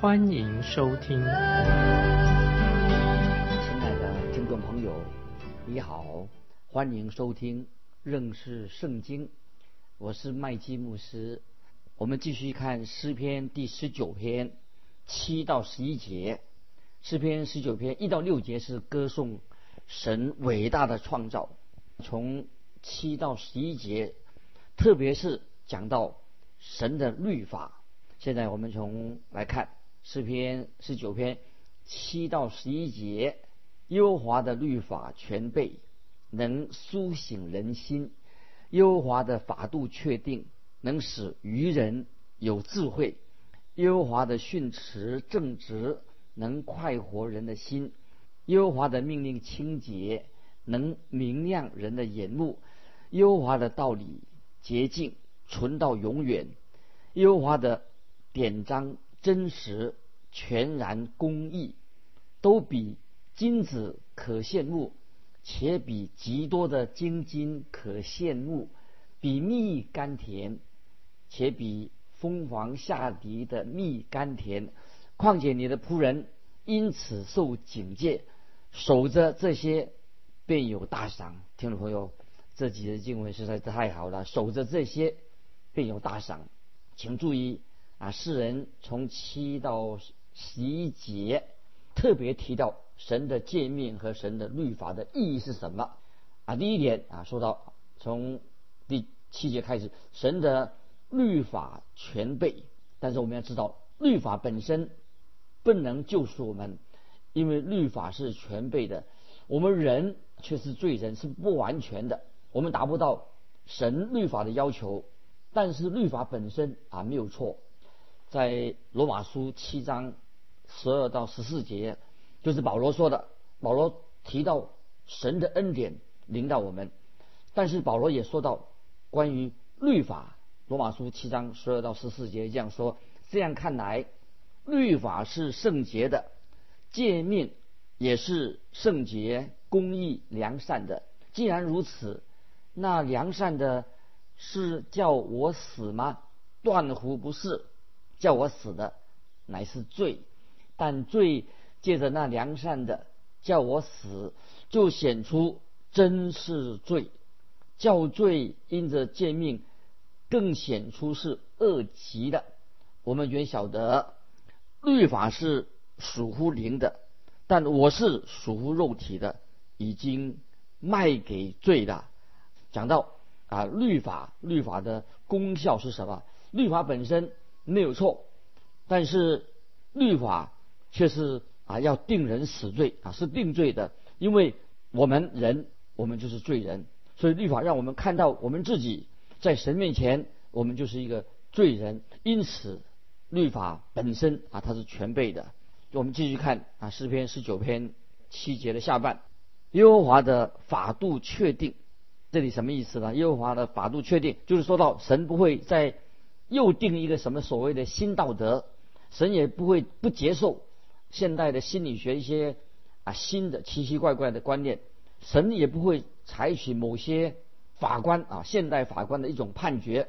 欢迎收听。亲爱的听众朋友，你好，欢迎收听认识圣经，我是麦基牧师。我们继续看诗篇第十九篇七到十一节，诗篇十九篇一到六节是歌颂神伟大的创造。从七到十一节，特别是讲到神的律法。现在我们从来看诗篇十九篇七到十一节，优华的律法全备，能苏醒人心；优华的法度确定，能使愚人有智慧；优华的训词正直，能快活人的心；优华的命令清洁。能明亮人的眼目，优华的道理洁净，存到永远；优华的典章真实，全然公义，都比金子可羡慕，且比极多的金金可羡慕，比蜜甘甜，且比蜂房下滴的蜜甘甜。况且你的仆人因此受警戒，守着这些。便有大赏，听众朋友，这几节经文实在是太好了。守着这些，便有大赏。请注意啊，世人从七到十一节特别提到神的诫命和神的律法的意义是什么啊？第一点啊，说到从第七节开始，神的律法全备。但是我们要知道，律法本身不能救赎我们，因为律法是全备的。我们人。却是罪人，是不完全的。我们达不到神律法的要求，但是律法本身啊没有错。在罗马书七章十二到十四节，就是保罗说的。保罗提到神的恩典临到我们，但是保罗也说到关于律法。罗马书七章十二到十四节这样说：这样看来，律法是圣洁的，诫命也是圣洁。公义良善的，既然如此，那良善的是叫我死吗？断乎不是，叫我死的乃是罪。但罪借着那良善的叫我死，就显出真是罪；叫罪因着诫命，更显出是恶极的。我们原晓得律法是属乎灵的，但我是属乎肉体的。已经卖给罪的。讲到啊，律法，律法的功效是什么？律法本身没有错，但是律法却是啊要定人死罪啊，是定罪的。因为我们人，我们就是罪人，所以律法让我们看到我们自己在神面前，我们就是一个罪人。因此，律法本身啊，它是全备的。我们继续看啊，诗篇十九篇七节的下半。耶和华的法度确定，这里什么意思呢？耶和华的法度确定，就是说到神不会在又定一个什么所谓的新道德，神也不会不接受现代的心理学一些啊新的奇奇怪怪的观念，神也不会采取某些法官啊现代法官的一种判决，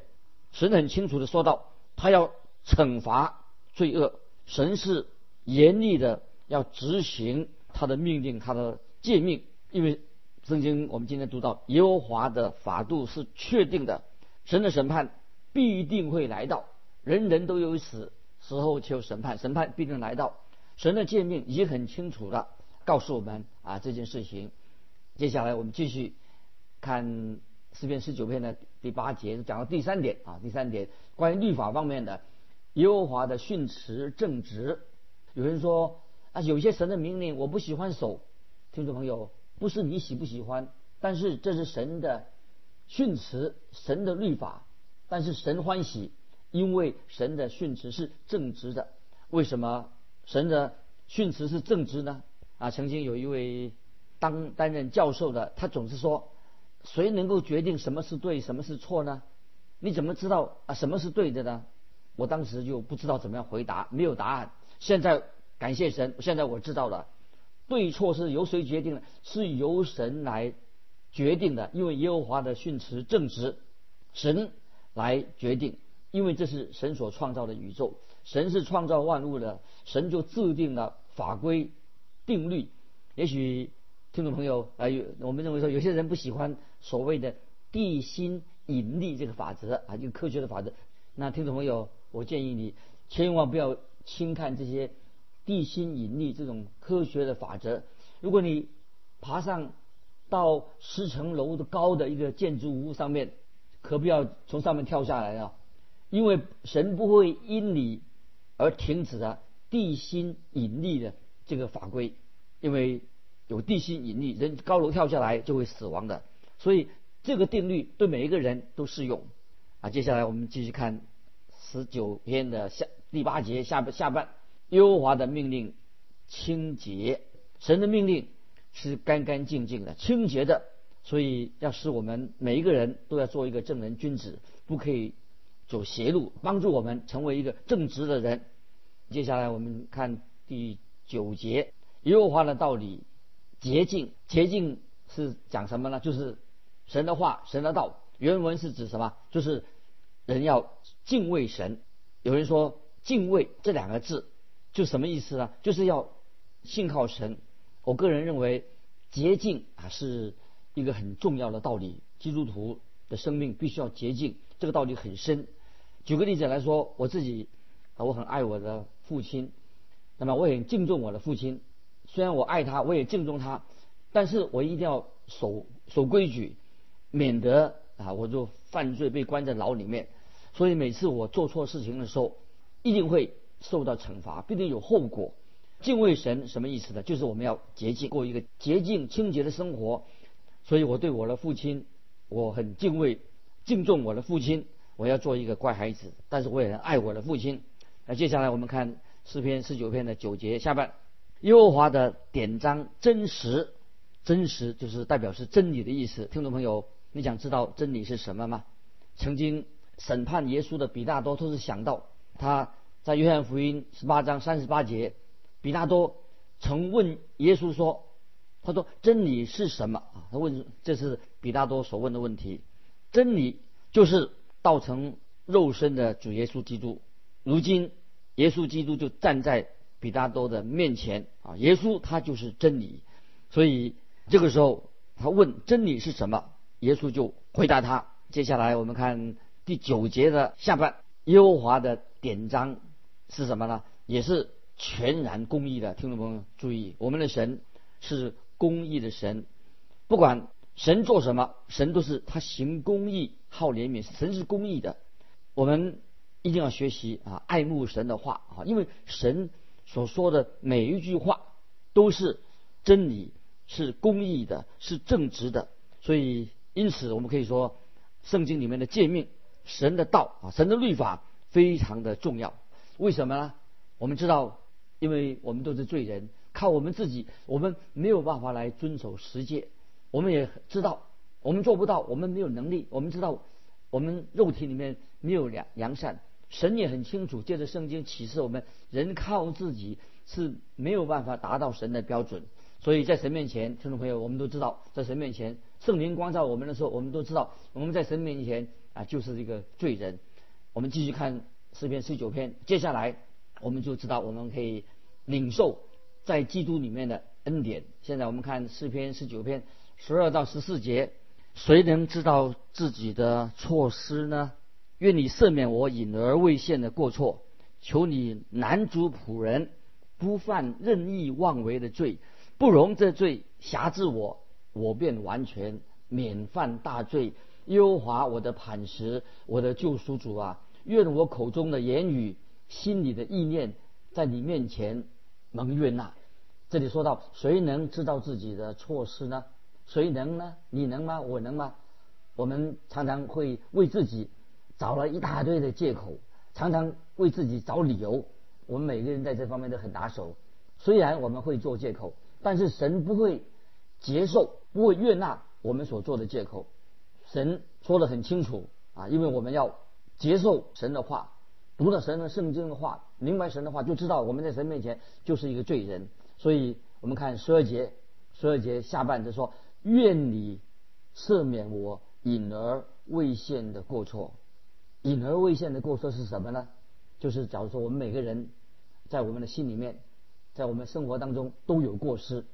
神很清楚的说到，他要惩罚罪恶，神是严厉的要执行他的命令，他的诫命。因为圣经我们今天读到耶和华的法度是确定的，神的审判必定会来到，人人都有死，时候就审判，审判必定来到。神的诫命已很清楚的，告诉我们啊这件事情。接下来我们继续看四篇十九篇的第八节，讲到第三点啊，第三点关于律法方面的耶和华的训词正直。有人说啊，有些神的命令我不喜欢守，听众朋友。不是你喜不喜欢，但是这是神的训词，神的律法。但是神欢喜，因为神的训词是正直的。为什么神的训词是正直呢？啊，曾经有一位当担任教授的，他总是说，谁能够决定什么是对，什么是错呢？你怎么知道啊什么是对的呢？我当时就不知道怎么样回答，没有答案。现在感谢神，现在我知道了，对错是由谁决定的？是由神来决定的，因为耶和华的训词正直，神来决定，因为这是神所创造的宇宙，神是创造万物的，神就制定了法规定律。也许听众朋友啊，有我们认为说有些人不喜欢所谓的地心。引力这个法则啊，一个科学的法则。那听众朋友，我建议你千万不要轻看这些地心引力这种科学的法则。如果你爬上到十层楼的高的一个建筑物上面，可不要从上面跳下来啊！因为神不会因你而停止了地心引力的这个法规，因为有地心引力，人高楼跳下来就会死亡的。所以。这个定律对每一个人都适用啊！接下来我们继续看十九篇的下第八节下下半，耶和华的命令清洁，神的命令是干干净净的、清洁的，所以要使我们每一个人都要做一个正人君子，不可以走邪路，帮助我们成为一个正直的人。接下来我们看第九节，耶和华的道理洁净，洁净是讲什么呢？就是。神的话，神的道，原文是指什么？就是人要敬畏神。有人说“敬畏”这两个字就什么意思呢？就是要信靠神。我个人认为，洁净啊是一个很重要的道理。基督徒的生命必须要洁净，这个道理很深。举个例子来说，我自己啊，我很爱我的父亲，那么我也敬重我的父亲。虽然我爱他，我也敬重他，但是我一定要守守规矩。免得啊，我就犯罪被关在牢里面。所以每次我做错事情的时候，一定会受到惩罚，必定有后果。敬畏神什么意思呢？就是我们要洁净，过一个洁净清洁的生活。所以我对我的父亲，我很敬畏、敬重我的父亲。我要做一个乖孩子，但是我也很爱我的父亲。那接下来我们看诗篇十九篇的九节下半，耶和华的典章真实，真实就是代表是真理的意思。听众朋友。你想知道真理是什么吗？曾经审判耶稣的比大多都是想到他在约翰福音十八章三十八节，比大多曾问耶稣说：“他说真理是什么啊？”他问这是比大多所问的问题。真理就是道成肉身的主耶稣基督。如今耶稣基督就站在比大多的面前啊，耶稣他就是真理。所以这个时候他问真理是什么？耶稣就回答他。接下来我们看第九节的下半，耶和华的典章是什么呢？也是全然公义的。听众朋友注意，我们的神是公义的神，不管神做什么，神都是他行公义、好怜悯。神是公义的，我们一定要学习啊，爱慕神的话啊，因为神所说的每一句话都是真理，是公义的，是正直的，所以。因此，我们可以说，圣经里面的诫命、神的道啊、神的律法非常的重要。为什么呢？我们知道，因为我们都是罪人，靠我们自己，我们没有办法来遵守十诫。我们也知道，我们做不到，我们没有能力。我们知道，我们肉体里面没有良良善。神也很清楚，借着圣经启示我们，人靠自己是没有办法达到神的标准。所以在神面前，听众朋友，我们都知道，在神面前，圣灵光照我们的时候，我们都知道，我们在神面前啊，就是一个罪人。我们继续看诗篇十九篇，接下来我们就知道，我们可以领受在基督里面的恩典。现在我们看诗篇十九篇十二到十四节，谁能知道自己的错失呢？愿你赦免我隐而未现的过错，求你难主仆人不犯任意妄为的罪。不容这罪辖制我，我便完全免犯大罪。优华我的磐石，我的救赎主啊！愿我口中的言语、心里的意念，在你面前蒙悦纳。这里说到，谁能知道自己的错失呢？谁能呢？你能吗？我能吗？我们常常会为自己找了一大堆的借口，常常为自己找理由。我们每个人在这方面都很拿手。虽然我们会做借口，但是神不会接受，不会悦纳我们所做的借口。神说的很清楚啊，因为我们要接受神的话，读了神的圣经的话，明白神的话，就知道我们在神面前就是一个罪人。所以我们看十二节，十二节下半就说：“愿你赦免我隐而未现的过错。”隐而未现的过错是什么呢？就是假如说我们每个人在我们的心里面，在我们生活当中都有过失，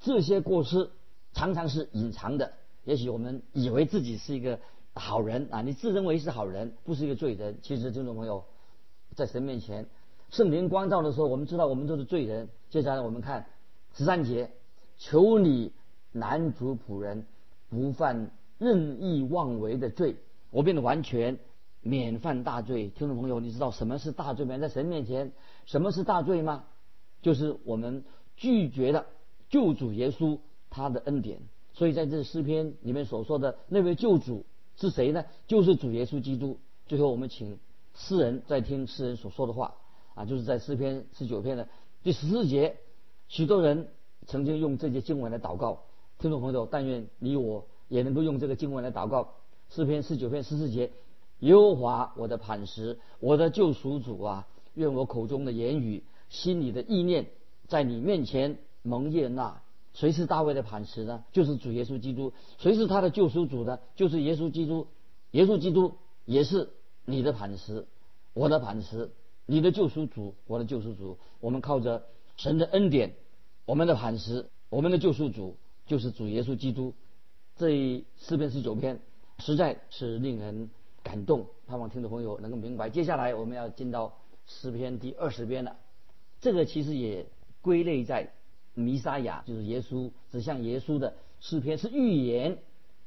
这些过失常常是隐藏的。也许我们以为自己是一个好人啊，你自认为是好人，不是一个罪人。其实听众朋友，在神面前，圣灵光照的时候，我们知道我们都是罪人。接下来我们看十三节，求你男主仆人不犯任意妄为的罪，我变得完全。免犯大罪，听众朋友，你知道什么是大罪吗？在神面前，什么是大罪吗？就是我们拒绝了救主耶稣他的恩典。所以在这诗篇里面所说的那位救主是谁呢？就是主耶稣基督。最后，我们请诗人在听诗人所说的话啊，就是在诗篇十九篇的第十四节，许多人曾经用这些经文来祷告。听众朋友，但愿你我也能够用这个经文来祷告。诗篇十九篇十四节。耶和华，我的磐石，我的救赎主啊！愿我口中的言语、心里的意念，在你面前蒙悦纳。谁是大卫的磐石呢？就是主耶稣基督。谁是他的救赎主呢？就是耶稣基督。耶稣基督也是你的磐石，我的磐石，你的救赎主，我的救赎主。我们靠着神的恩典，我们的磐石，我们的救赎主，就是主耶稣基督。这四篇十九篇，实在是令人。感动，盼望听众朋友能够明白。接下来我们要进到诗篇第二十篇了，这个其实也归类在弥撒亚，就是耶稣指向耶稣的诗篇，是预言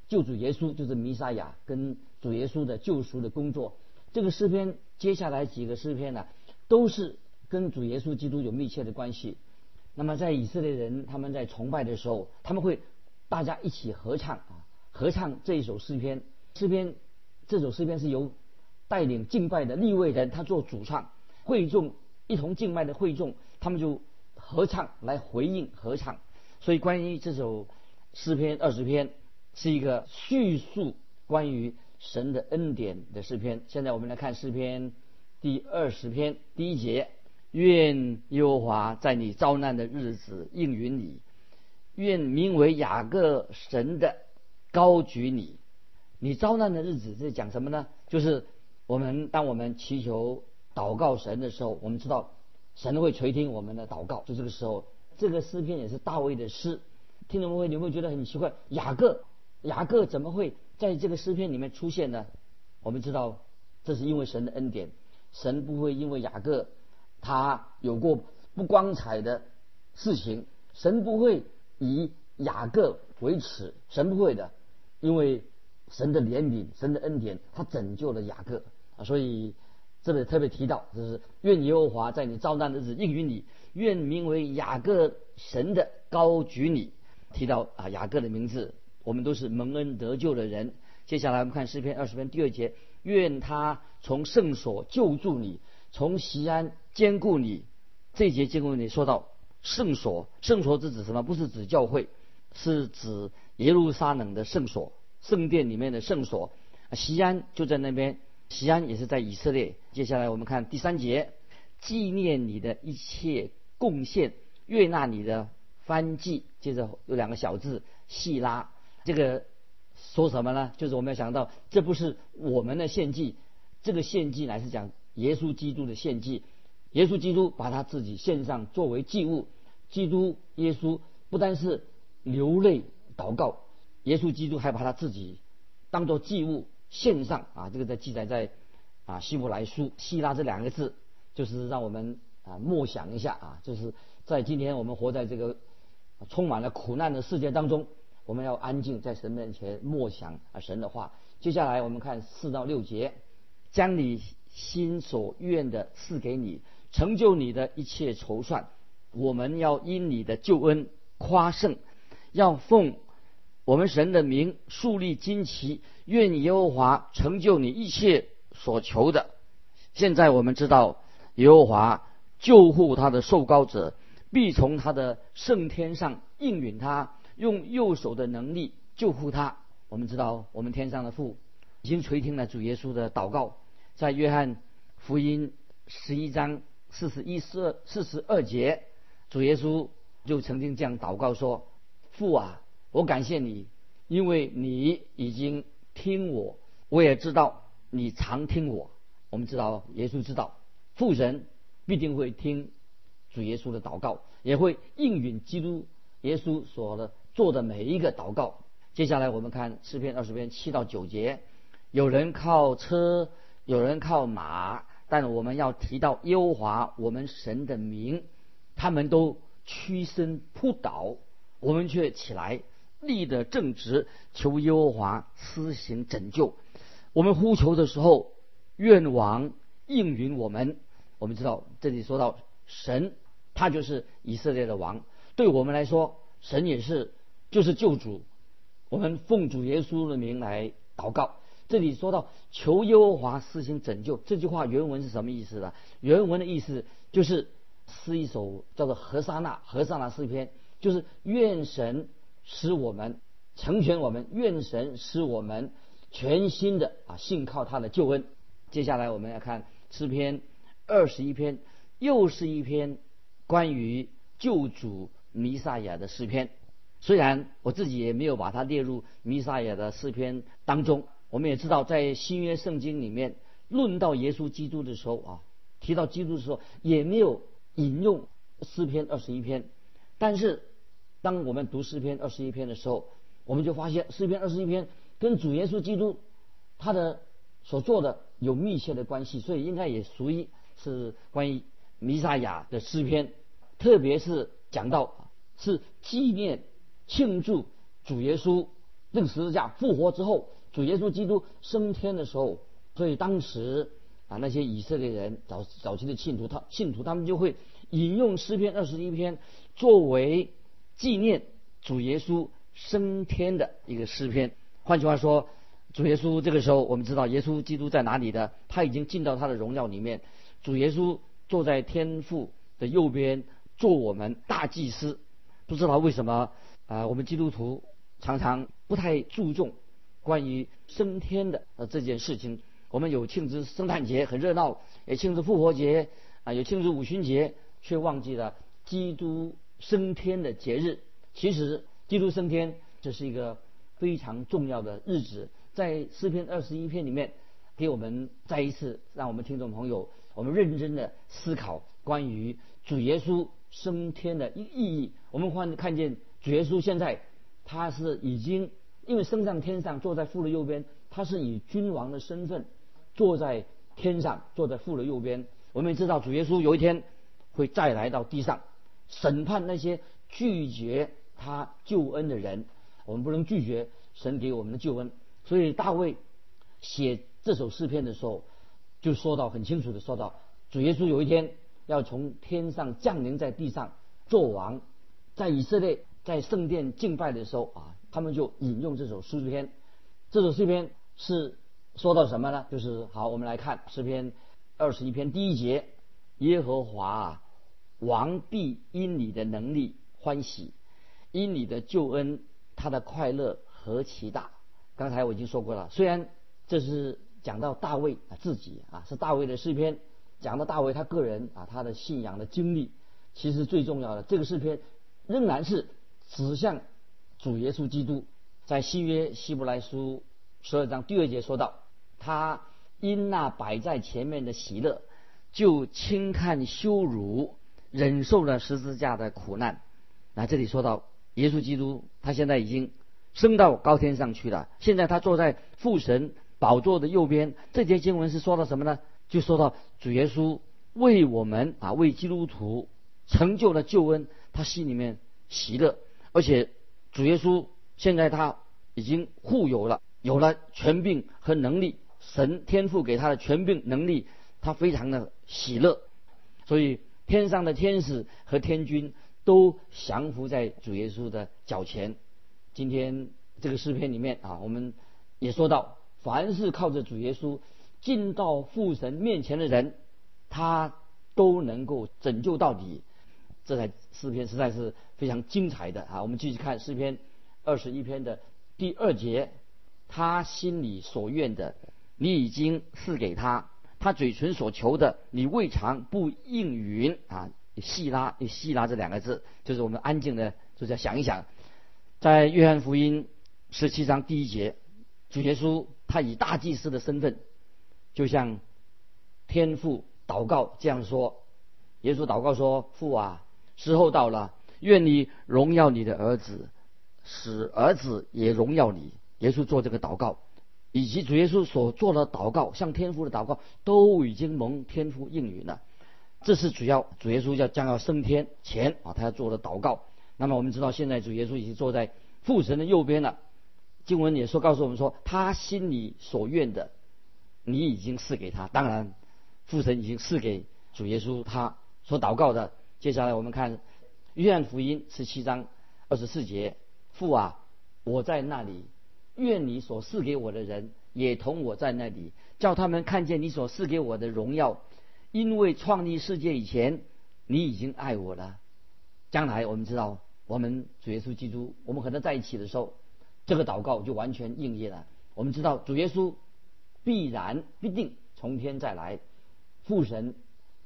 救主耶稣，就是弥撒亚跟主耶稣的救赎的工作。这个诗篇接下来几个诗篇呢，都是跟主耶稣基督有密切的关系。那么在以色列人他们在崇拜的时候，他们会大家一起合唱啊，合唱这一首诗篇，诗篇。这首诗篇是由带领敬拜的立位人他做主唱，会众一同敬拜的会众，他们就合唱来回应合唱。所以关于这首诗篇二十篇是一个叙述关于神的恩典的诗篇。现在我们来看诗篇第二十篇第一节：愿耶和华在你遭难的日子应允你，愿名为雅各神的高举你。你遭难的日子是讲什么呢？就是我们当我们祈求祷告神的时候，我们知道神会垂听我们的祷告。就这个时候，这个诗篇也是大卫的诗。听众朋友，你会觉得很奇怪，雅各，雅各怎么会在这个诗篇里面出现呢？我们知道，这是因为神的恩典，神不会因为雅各他有过不光彩的事情，神不会以雅各为耻，神不会的，因为。神的怜悯，神的恩典，他拯救了雅各啊！所以这里特别提到，就是愿耶和华在你遭难的日子应允你，愿名为雅各神的高举你。提到啊雅各的名字，我们都是蒙恩得救的人。接下来我们看诗篇二十篇第二节，愿他从圣所救助你，从西安坚固你。这节经文里说到圣所，圣所是指什么？不是指教会，是指耶路撒冷的圣所。圣殿里面的圣所，西安就在那边。西安也是在以色列。接下来我们看第三节，纪念你的一切贡献，悦纳你的翻祭。接着有两个小字，细拉。这个说什么呢？就是我们要想到，这不是我们的献祭，这个献祭乃是讲耶稣基督的献祭。耶稣基督把他自己献上作为祭物。基督耶稣不单是流泪祷告。耶稣基督还把他自己当做祭物献上啊！这个在记载在啊希伯来书希腊这两个字，就是让我们啊默想一下啊，就是在今天我们活在这个充满了苦难的世界当中，我们要安静在神面前默想啊神的话。接下来我们看四到六节，将你心所愿的赐给你，成就你的一切筹算。我们要因你的救恩夸胜，要奉。我们神的名树立旌旗，愿耶和华成就你一切所求的。现在我们知道耶和华救护他的受膏者，必从他的圣天上应允他，用右手的能力救护他。我们知道，我们天上的父已经垂听了主耶稣的祷告，在约翰福音十一章四十一、四、四十二节，主耶稣就曾经这样祷告说：“父啊，我感谢你，因为你已经听我，我也知道你常听我。”我们知道，耶稣知道父神必定会听主耶稣的祷告，也会应允基督耶稣所的做的每一个祷告。接下来我们看诗篇二十篇七到九节，有人靠车，有人靠马，但我们要提到耶和华我们神的名，他们都屈身扑倒，我们却起来立得正直，求耶和华施行拯救。我们呼求的时候，愿王应允我们。我们知道这里说到神，他就是以色列的王，对我们来说，神也是就是救主。我们奉主耶稣的名来祷告。这里说到求耶和华施行拯救，这句话原文是什么意思呢？原文的意思就是诗一首叫做何沙那何沙那诗篇，就是愿神使我们成全我们，愿神使我们全新的啊信靠他的救恩。接下来我们来看诗篇二十一篇，又是一篇关于救主弥撒亚的诗篇。虽然我自己也没有把它列入弥撒亚的诗篇当中，我们也知道，在新约圣经里面论到耶稣基督的时候啊，提到基督的时候，也没有引用诗篇二十一篇。但是，当我们读诗篇二十一篇的时候，我们就发现诗篇二十一篇跟主耶稣基督他的所做的有密切的关系，所以应该也属于是关于弥撒亚的诗篇，特别是讲到是纪念。庆祝主耶稣这个十字架复活之后，主耶稣基督升天的时候，所以当时啊那些以色列人早早期的信徒，他信徒他们就会引用诗篇二十一篇作为纪念主耶稣升天的一个诗篇。换句话说，主耶稣这个时候我们知道耶稣基督在哪里的？他已经进到他的荣耀里面。主耶稣坐在天父的右边，做我们大祭司。不知道为什么。啊，我们基督徒常常不太注重关于升天的呃这件事情。我们有庆祝圣诞节很热闹，也庆祝复活节啊，有庆祝五旬节，却忘记了基督升天的节日。其实，基督升天这是一个非常重要的日子，在诗篇二十一篇里面，给我们再一次让我们听众朋友我们认真的思考关于主耶稣升天的意意义。我们看看见。主耶稣现在他是已经因为升上天上，坐在父的右边，他是以君王的身份坐在天上，坐在父的右边。我们也知道主耶稣有一天会再来到地上审判那些拒绝他救恩的人。我们不能拒绝神给我们的救恩，所以大卫写这首诗篇的时候就说到很清楚的说到，主耶稣有一天要从天上降临在地上做王，在以色列。在圣殿敬拜的时候啊，他们就引用这首诗篇。这首诗篇是说到什么呢？就是好，我们来看诗篇二十一篇第一节：耶和华啊，王必因你的能力欢喜，因你的救恩，他的快乐何其大！刚才我已经说过了，虽然这是讲到大卫啊自己啊，是大卫的诗篇，讲到大卫他个人啊他的信仰的经历，其实最重要的这个诗篇仍然是。指向主耶稣基督，在新约希伯来书十二章第二节说到，他因那摆在前面的喜乐，就轻看羞辱，忍受了十字架的苦难。那这里说到耶稣基督，他现在已经升到高天上去了，现在他坐在父神宝座的右边。这节经文是说到什么呢？就说到主耶稣为我们啊，为基督徒成就了救恩，他心里面喜乐。而且主耶稣现在他已经护有了，有了权柄和能力，神天赋给他的权柄能力，他非常的喜乐。所以天上的天使和天君都降服在主耶稣的脚前。今天这个诗篇里面啊，我们也说到，凡是靠着主耶稣进到父神面前的人，他都能够拯救到底。这台诗篇实在是非常精彩的啊！我们继续看诗篇二十一篇的第二节，他心里所愿的，你已经赐给他；他嘴唇所求的，你未尝不应允啊！细拉，细拉这两个字，就是我们安静的，就是要想一想，在约翰福音十七章第一节，主耶稣他以大祭司的身份，就像天父祷告这样说：耶稣祷告说，父啊。时候到了，愿你荣耀你的儿子，使儿子也荣耀你。耶稣做这个祷告，以及主耶稣所做的祷告，向天父的祷告，都已经蒙天父应允了。这是主要主耶稣要将要升天前啊，他要做的祷告。那么我们知道，现在主耶稣已经坐在父神的右边了。经文也说告诉我们说，他心里所愿的，你已经赐给他。当然，父神已经赐给主耶稣他所祷告的。接下来我们看《约翰福音》十七章二十四节：“父啊，我在那里，愿你所赐给我的人也同我在那里，叫他们看见你所赐给我的荣耀。因为创立世界以前，你已经爱我了。将来我们知道，我们主耶稣基督，我们和他在一起的时候，这个祷告就完全应验了。我们知道主耶稣必然必定从天再来，父神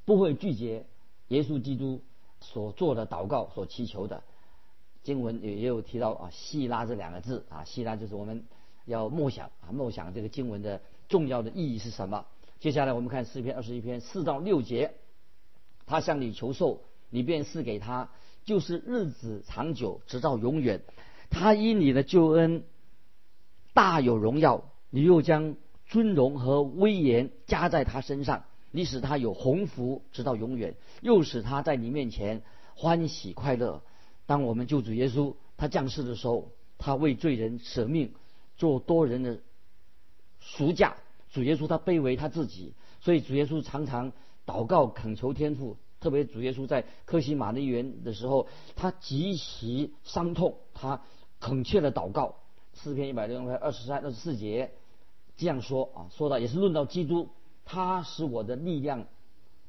不会拒绝。”耶稣基督所做的祷告，所祈求的经文也也有提到啊，希拉这两个字啊，希拉就是我们要默想啊，默想这个经文的重要的意义是什么？接下来我们看诗篇二十一篇四到六节，他向你求寿，你便赐给他，就是日子长久，直到永远。他因你的救恩大有荣耀，你又将尊荣和威严加在他身上。你使他有鸿福，直到永远；又使他在你面前欢喜快乐。当我们救主耶稣他降世的时候，他为罪人舍命，做多人的赎价。主耶稣他卑微他自己，所以主耶稣常常祷告恳求天父。特别主耶稣在科西玛的园的时候，他极其伤痛，他恳切的祷告。诗篇一百零二十三二十四节这样说啊，说到也是论到基督。他使我的力量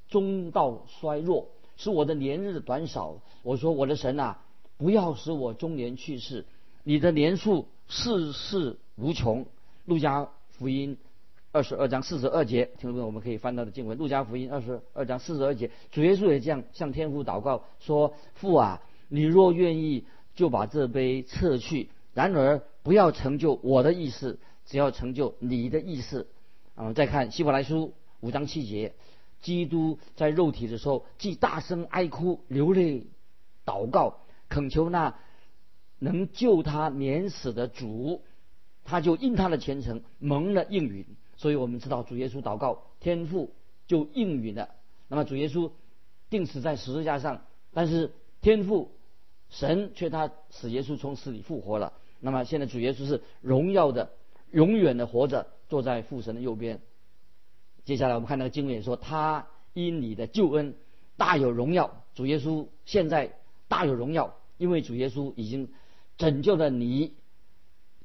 中道衰弱，使我的年日短少。我说我的神啊，不要使我中年去世。你的年数世世无穷。路加福音二十二章四十二节，听众朋友我们可以翻到的经文。路加福音二十二章四十二节，主耶稣也这样向天父祷告说：“父啊，你若愿意，就把这杯撤去。然而不要成就我的意思，只要成就你的意思。”啊，再看希伯来书五章七节，基督在肉体的时候，既大声哀哭流泪，祷告恳求那能救他免死的主，他就因他的虔诚蒙了应允。所以我们知道主耶稣祷告天父就应允了。那么主耶稣定死在十字架上，但是天父神却他使耶稣从死里复活了。那么现在主耶稣是荣耀的，永远的活着。坐在父神的右边。接下来我们看那个经文说，他因你的救恩大有荣耀。主耶稣现在大有荣耀，因为主耶稣已经拯救了你，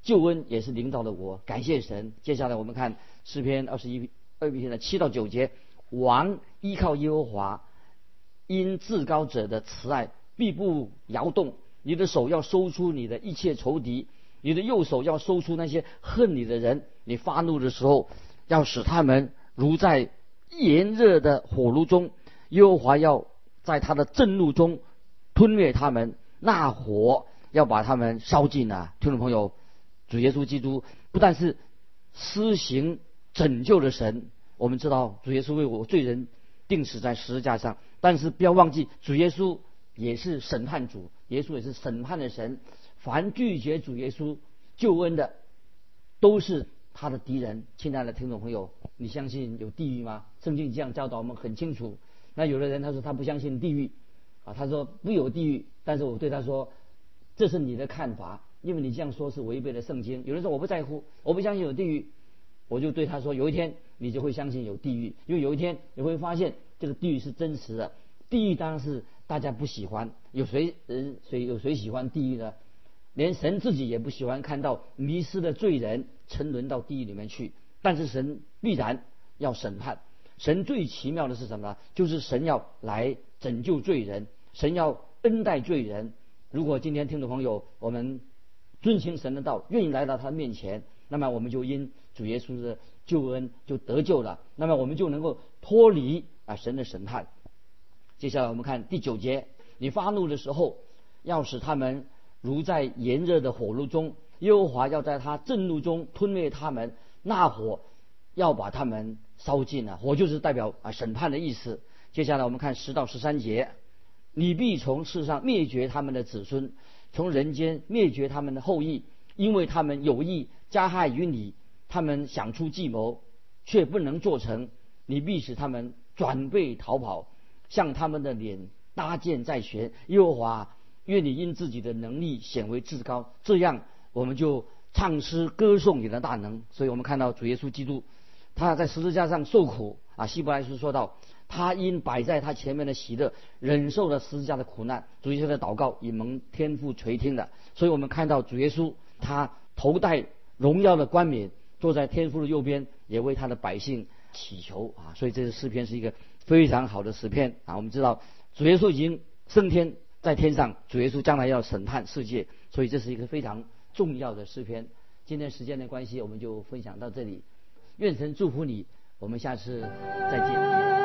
救恩也是领导了我。感谢神。接下来我们看诗篇二十一二篇的七到九节：王依靠耶和华，因至高者的慈爱必不摇动。你的手要收出你的一切仇敌。你的右手要收出那些恨你的人，你发怒的时候，要使他们如在炎热的火炉中，耶和华要在他的震怒中吞灭他们，那火要把他们烧尽啊！听众朋友，主耶稣基督不但是施行拯救的神，我们知道主耶稣为我罪人定死在十字架上，但是不要忘记主耶稣也是审判主，耶稣也是审判的神。凡拒绝主耶稣救恩的，都是他的敌人。亲爱的听众朋友，你相信有地狱吗？圣经这样教导我们很清楚。那有的人他说他不相信地狱，啊，他说不有地狱。但是我对他说，这是你的看法，因为你这样说是违背了圣经。有人说我不在乎，我不相信有地狱，我就对他说，有一天你就会相信有地狱，因为有一天你会发现这个地狱是真实的。地狱当然是大家不喜欢，有谁人谁有谁喜欢地狱呢？连神自己也不喜欢看到迷失的罪人沉沦到地狱里面去，但是神必然要审判。神最奇妙的是什么呢？就是神要来拯救罪人，神要恩待罪人。如果今天听众朋友我们遵行神的道，愿意来到他面前，那么我们就因主耶稣的救恩就得救了。那么我们就能够脱离啊神的审判。接下来我们看第九节：你发怒的时候，要使他们如在炎热的火炉中；耶和华要在他震怒中吞灭他们，那火要把他们烧尽了。火就是代表啊审判的意思。接下来我们看十到十三节：你必从世上灭绝他们的子孙，从人间灭绝他们的后裔，因为他们有意加害于你，他们想出计谋，却不能做成。你必使他们转背逃跑。向他们的脸搭箭在弦，耶和华愿你因自己的能力显为至高，这样我们就唱诗歌颂你的大能。所以我们看到主耶稣基督，他在十字架上受苦啊。希伯来书说到，他因摆在他前面的喜乐，忍受了十字架的苦难。主耶稣的祷告以蒙天父垂听的。所以我们看到主耶稣，他头戴荣耀的冠冕，坐在天父的右边，也为他的百姓祈求啊。所以这个诗篇是一个。非常好的诗篇啊！我们知道主耶稣已经升天在天上，主耶稣将来要审判世界，所以这是一个非常重要的诗篇。今天时间的关系，我们就分享到这里。愿神祝福你，我们下次再见。